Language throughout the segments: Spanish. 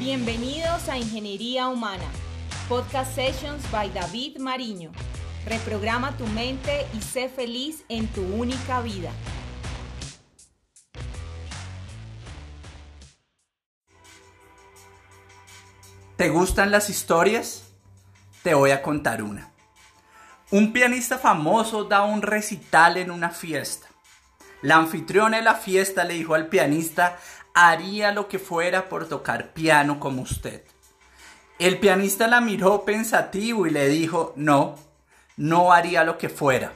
Bienvenidos a Ingeniería Humana, Podcast Sessions by David Mariño. Reprograma tu mente y sé feliz en tu única vida. ¿Te gustan las historias? Te voy a contar una. Un pianista famoso da un recital en una fiesta. La anfitriona de la fiesta le dijo al pianista, haría lo que fuera por tocar piano como usted. El pianista la miró pensativo y le dijo, no, no haría lo que fuera.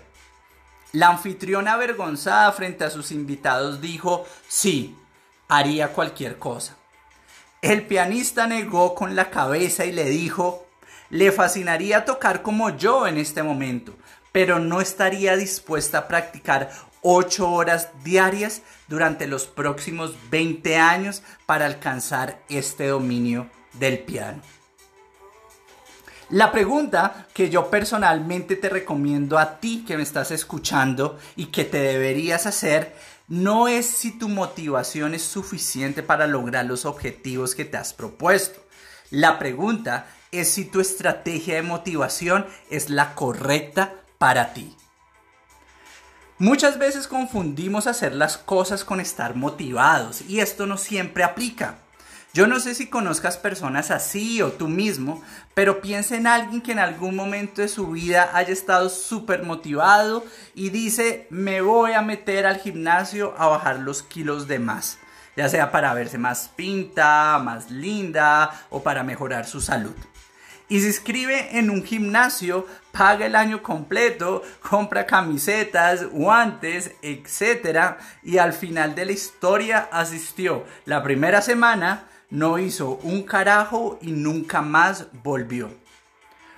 La anfitriona avergonzada frente a sus invitados dijo, sí, haría cualquier cosa. El pianista negó con la cabeza y le dijo, le fascinaría tocar como yo en este momento, pero no estaría dispuesta a practicar ocho horas diarias durante los próximos 20 años para alcanzar este dominio del piano. La pregunta que yo personalmente te recomiendo a ti que me estás escuchando y que te deberías hacer no es si tu motivación es suficiente para lograr los objetivos que te has propuesto. La pregunta es si tu estrategia de motivación es la correcta para ti. Muchas veces confundimos hacer las cosas con estar motivados y esto no siempre aplica. Yo no sé si conozcas personas así o tú mismo, pero piensa en alguien que en algún momento de su vida haya estado súper motivado y dice, me voy a meter al gimnasio a bajar los kilos de más, ya sea para verse más pinta, más linda o para mejorar su salud y se inscribe en un gimnasio, paga el año completo, compra camisetas, guantes, etc. Y al final de la historia asistió la primera semana, no hizo un carajo y nunca más volvió.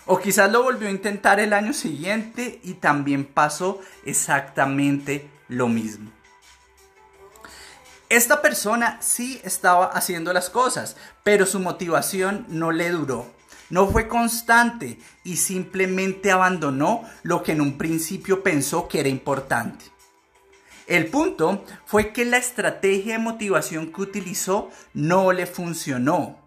O quizás lo volvió a intentar el año siguiente y también pasó exactamente lo mismo. Esta persona sí estaba haciendo las cosas, pero su motivación no le duró. No fue constante y simplemente abandonó lo que en un principio pensó que era importante. El punto fue que la estrategia de motivación que utilizó no le funcionó.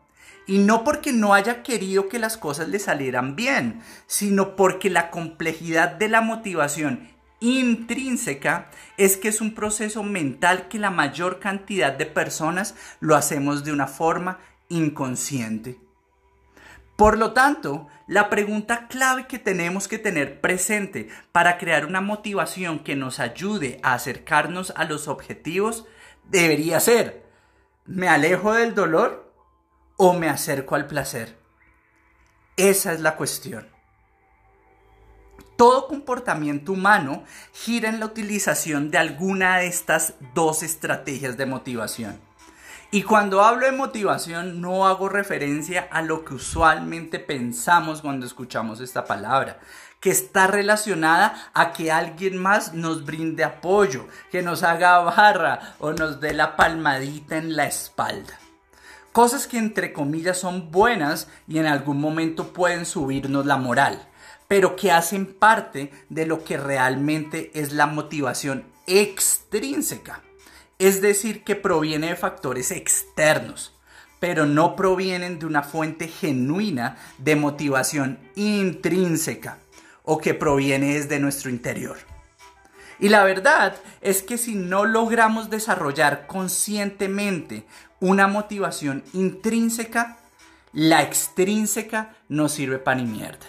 Y no porque no haya querido que las cosas le salieran bien, sino porque la complejidad de la motivación intrínseca es que es un proceso mental que la mayor cantidad de personas lo hacemos de una forma inconsciente. Por lo tanto, la pregunta clave que tenemos que tener presente para crear una motivación que nos ayude a acercarnos a los objetivos debería ser, ¿me alejo del dolor o me acerco al placer? Esa es la cuestión. Todo comportamiento humano gira en la utilización de alguna de estas dos estrategias de motivación. Y cuando hablo de motivación no hago referencia a lo que usualmente pensamos cuando escuchamos esta palabra, que está relacionada a que alguien más nos brinde apoyo, que nos haga barra o nos dé la palmadita en la espalda. Cosas que entre comillas son buenas y en algún momento pueden subirnos la moral, pero que hacen parte de lo que realmente es la motivación extrínseca es decir, que proviene de factores externos, pero no provienen de una fuente genuina de motivación intrínseca o que proviene desde nuestro interior. Y la verdad es que si no logramos desarrollar conscientemente una motivación intrínseca, la extrínseca no sirve para ni mierda.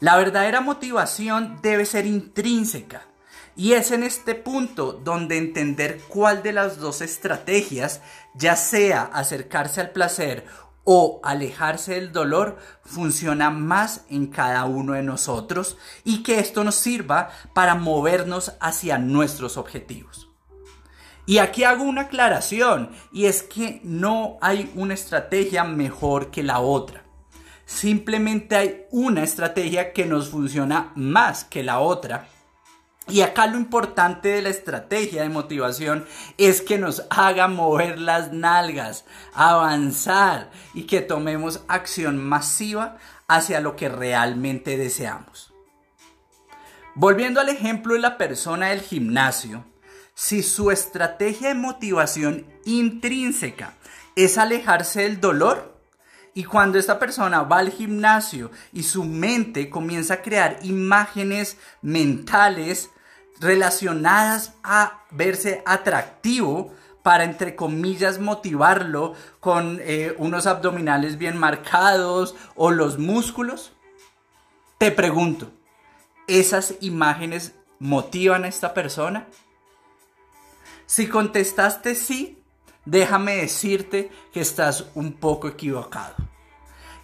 La verdadera motivación debe ser intrínseca y es en este punto donde entender cuál de las dos estrategias, ya sea acercarse al placer o alejarse del dolor, funciona más en cada uno de nosotros y que esto nos sirva para movernos hacia nuestros objetivos. Y aquí hago una aclaración y es que no hay una estrategia mejor que la otra. Simplemente hay una estrategia que nos funciona más que la otra y acá lo importante de la estrategia de motivación es que nos haga mover las nalgas, avanzar y que tomemos acción masiva hacia lo que realmente deseamos. Volviendo al ejemplo de la persona del gimnasio, si su estrategia de motivación intrínseca es alejarse del dolor. Y cuando esta persona va al gimnasio y su mente comienza a crear imágenes mentales relacionadas a verse atractivo, para, entre comillas, motivarlo con eh, unos abdominales bien marcados o los músculos? Te pregunto, ¿esas imágenes motivan a esta persona? Si contestaste sí, déjame decirte que estás un poco equivocado.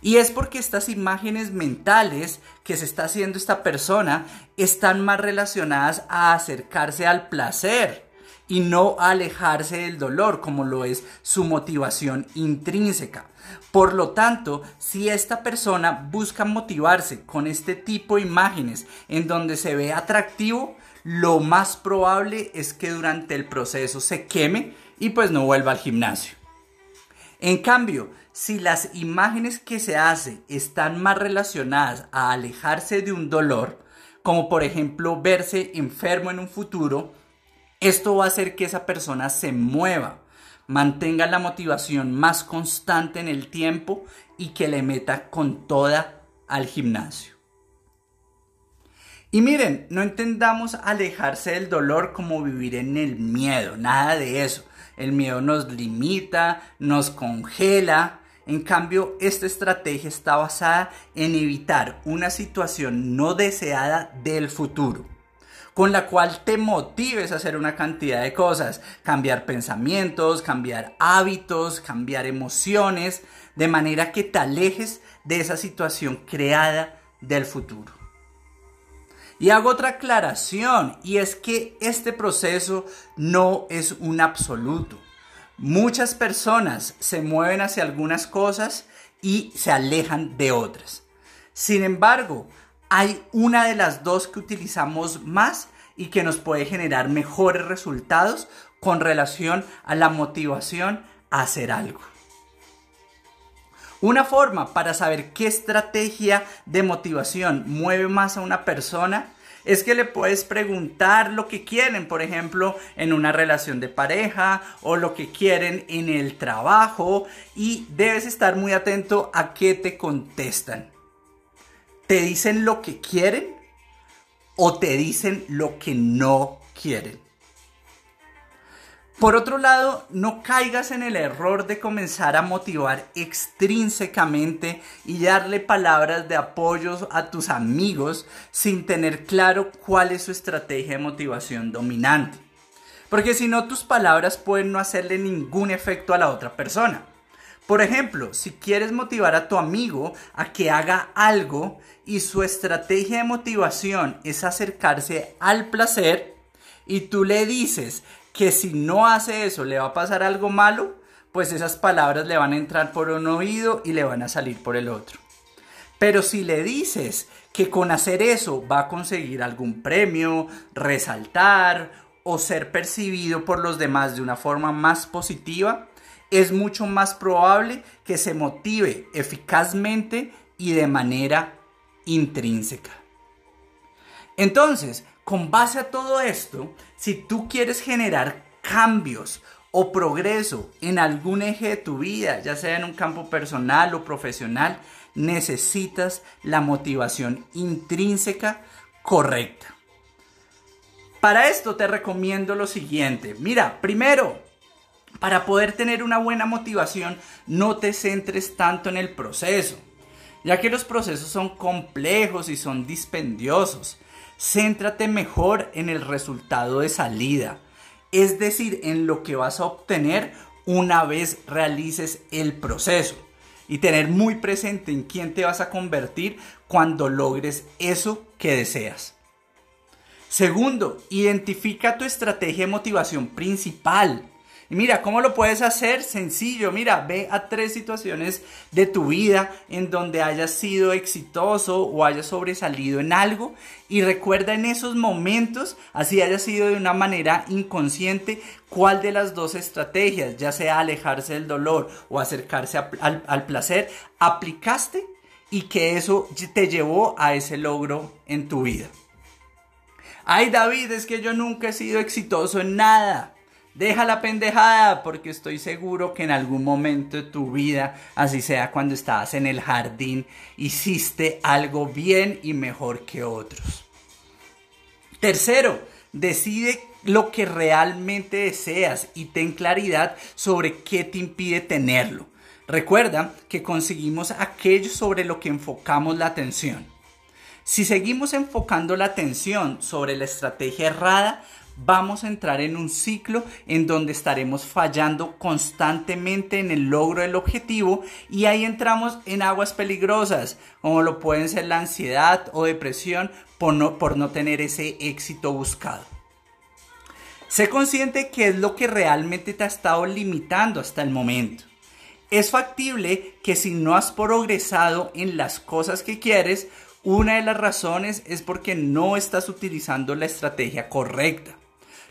Y es porque estas imágenes mentales que se está haciendo esta persona están más relacionadas a acercarse al placer y no alejarse del dolor como lo es su motivación intrínseca. Por lo tanto, si esta persona busca motivarse con este tipo de imágenes en donde se ve atractivo, lo más probable es que durante el proceso se queme y pues no vuelva al gimnasio. En cambio, si las imágenes que se hace están más relacionadas a alejarse de un dolor, como por ejemplo verse enfermo en un futuro, esto va a hacer que esa persona se mueva, mantenga la motivación más constante en el tiempo y que le meta con toda al gimnasio. Y miren, no entendamos alejarse del dolor como vivir en el miedo, nada de eso. El miedo nos limita, nos congela. En cambio, esta estrategia está basada en evitar una situación no deseada del futuro con la cual te motives a hacer una cantidad de cosas, cambiar pensamientos, cambiar hábitos, cambiar emociones, de manera que te alejes de esa situación creada del futuro. Y hago otra aclaración, y es que este proceso no es un absoluto. Muchas personas se mueven hacia algunas cosas y se alejan de otras. Sin embargo, hay una de las dos que utilizamos más y que nos puede generar mejores resultados con relación a la motivación a hacer algo. Una forma para saber qué estrategia de motivación mueve más a una persona es que le puedes preguntar lo que quieren, por ejemplo, en una relación de pareja o lo que quieren en el trabajo y debes estar muy atento a qué te contestan te dicen lo que quieren o te dicen lo que no quieren. Por otro lado, no caigas en el error de comenzar a motivar extrínsecamente y darle palabras de apoyo a tus amigos sin tener claro cuál es su estrategia de motivación dominante. Porque si no, tus palabras pueden no hacerle ningún efecto a la otra persona. Por ejemplo, si quieres motivar a tu amigo a que haga algo y su estrategia de motivación es acercarse al placer y tú le dices que si no hace eso le va a pasar algo malo, pues esas palabras le van a entrar por un oído y le van a salir por el otro. Pero si le dices que con hacer eso va a conseguir algún premio, resaltar o ser percibido por los demás de una forma más positiva, es mucho más probable que se motive eficazmente y de manera intrínseca. Entonces, con base a todo esto, si tú quieres generar cambios o progreso en algún eje de tu vida, ya sea en un campo personal o profesional, necesitas la motivación intrínseca correcta. Para esto te recomiendo lo siguiente. Mira, primero, para poder tener una buena motivación, no te centres tanto en el proceso, ya que los procesos son complejos y son dispendiosos. Céntrate mejor en el resultado de salida, es decir, en lo que vas a obtener una vez realices el proceso y tener muy presente en quién te vas a convertir cuando logres eso que deseas. Segundo, identifica tu estrategia de motivación principal. Y mira, ¿cómo lo puedes hacer? Sencillo, mira, ve a tres situaciones de tu vida en donde hayas sido exitoso o hayas sobresalido en algo y recuerda en esos momentos, así haya sido de una manera inconsciente, cuál de las dos estrategias, ya sea alejarse del dolor o acercarse al, al placer, aplicaste y que eso te llevó a ese logro en tu vida. Ay David, es que yo nunca he sido exitoso en nada. Deja la pendejada porque estoy seguro que en algún momento de tu vida, así sea cuando estabas en el jardín, hiciste algo bien y mejor que otros. Tercero, decide lo que realmente deseas y ten claridad sobre qué te impide tenerlo. Recuerda que conseguimos aquello sobre lo que enfocamos la atención. Si seguimos enfocando la atención sobre la estrategia errada, vamos a entrar en un ciclo en donde estaremos fallando constantemente en el logro del objetivo y ahí entramos en aguas peligrosas, como lo pueden ser la ansiedad o depresión por no, por no tener ese éxito buscado. Sé consciente que es lo que realmente te ha estado limitando hasta el momento. Es factible que si no has progresado en las cosas que quieres, una de las razones es porque no estás utilizando la estrategia correcta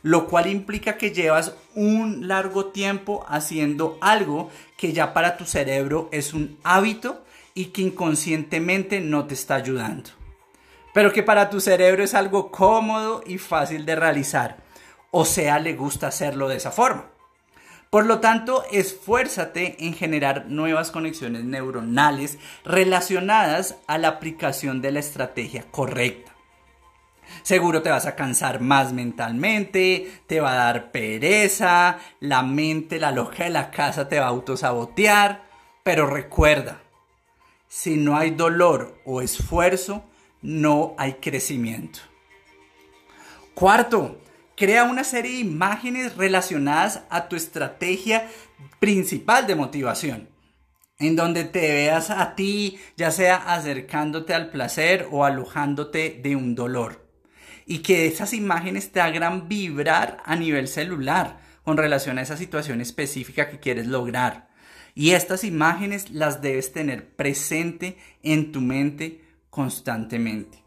lo cual implica que llevas un largo tiempo haciendo algo que ya para tu cerebro es un hábito y que inconscientemente no te está ayudando. Pero que para tu cerebro es algo cómodo y fácil de realizar. O sea, le gusta hacerlo de esa forma. Por lo tanto, esfuérzate en generar nuevas conexiones neuronales relacionadas a la aplicación de la estrategia correcta. Seguro te vas a cansar más mentalmente, te va a dar pereza, la mente, la loca de la casa te va a autosabotear. Pero recuerda, si no hay dolor o esfuerzo, no hay crecimiento. Cuarto, crea una serie de imágenes relacionadas a tu estrategia principal de motivación, en donde te veas a ti, ya sea acercándote al placer o alojándote de un dolor y que esas imágenes te hagan vibrar a nivel celular con relación a esa situación específica que quieres lograr. Y estas imágenes las debes tener presente en tu mente constantemente.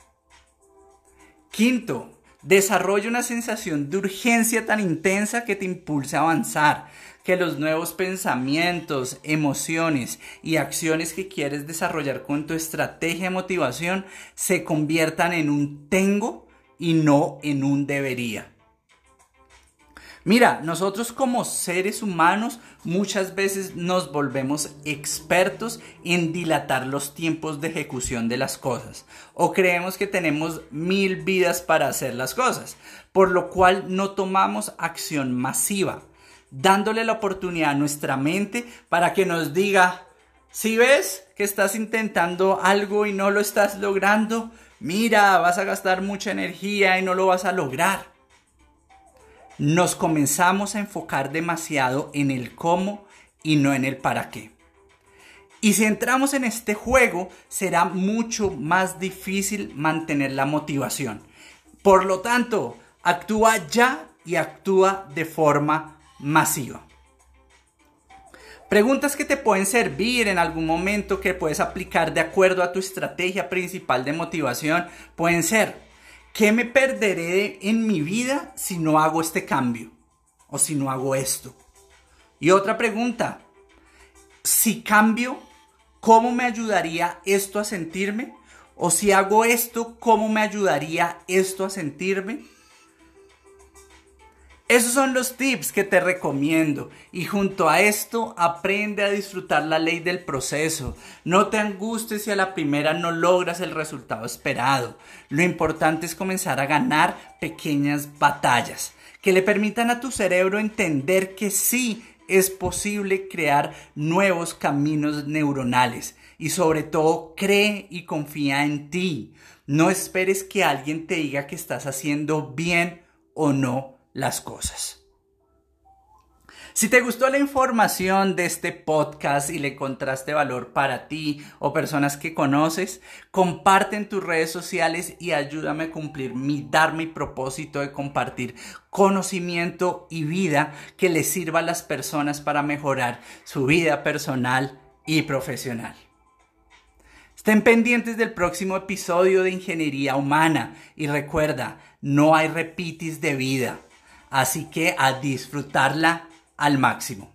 Quinto, desarrolla una sensación de urgencia tan intensa que te impulse a avanzar, que los nuevos pensamientos, emociones y acciones que quieres desarrollar con tu estrategia de motivación se conviertan en un tengo y no en un debería. Mira, nosotros como seres humanos muchas veces nos volvemos expertos en dilatar los tiempos de ejecución de las cosas o creemos que tenemos mil vidas para hacer las cosas, por lo cual no tomamos acción masiva, dándole la oportunidad a nuestra mente para que nos diga, si ves que estás intentando algo y no lo estás logrando, mira, vas a gastar mucha energía y no lo vas a lograr. Nos comenzamos a enfocar demasiado en el cómo y no en el para qué. Y si entramos en este juego, será mucho más difícil mantener la motivación. Por lo tanto, actúa ya y actúa de forma masiva. Preguntas que te pueden servir en algún momento que puedes aplicar de acuerdo a tu estrategia principal de motivación pueden ser, ¿qué me perderé en mi vida si no hago este cambio? O si no hago esto. Y otra pregunta, si cambio, ¿cómo me ayudaría esto a sentirme? O si hago esto, ¿cómo me ayudaría esto a sentirme? Esos son los tips que te recomiendo y junto a esto aprende a disfrutar la ley del proceso. No te angusties si a la primera no logras el resultado esperado. Lo importante es comenzar a ganar pequeñas batallas que le permitan a tu cerebro entender que sí es posible crear nuevos caminos neuronales y sobre todo cree y confía en ti. No esperes que alguien te diga que estás haciendo bien o no las cosas. Si te gustó la información de este podcast y le encontraste valor para ti o personas que conoces, comparte en tus redes sociales y ayúdame a cumplir mi dar mi propósito de compartir conocimiento y vida que les sirva a las personas para mejorar su vida personal y profesional. Estén pendientes del próximo episodio de Ingeniería Humana y recuerda, no hay repitis de vida Así que a disfrutarla al máximo.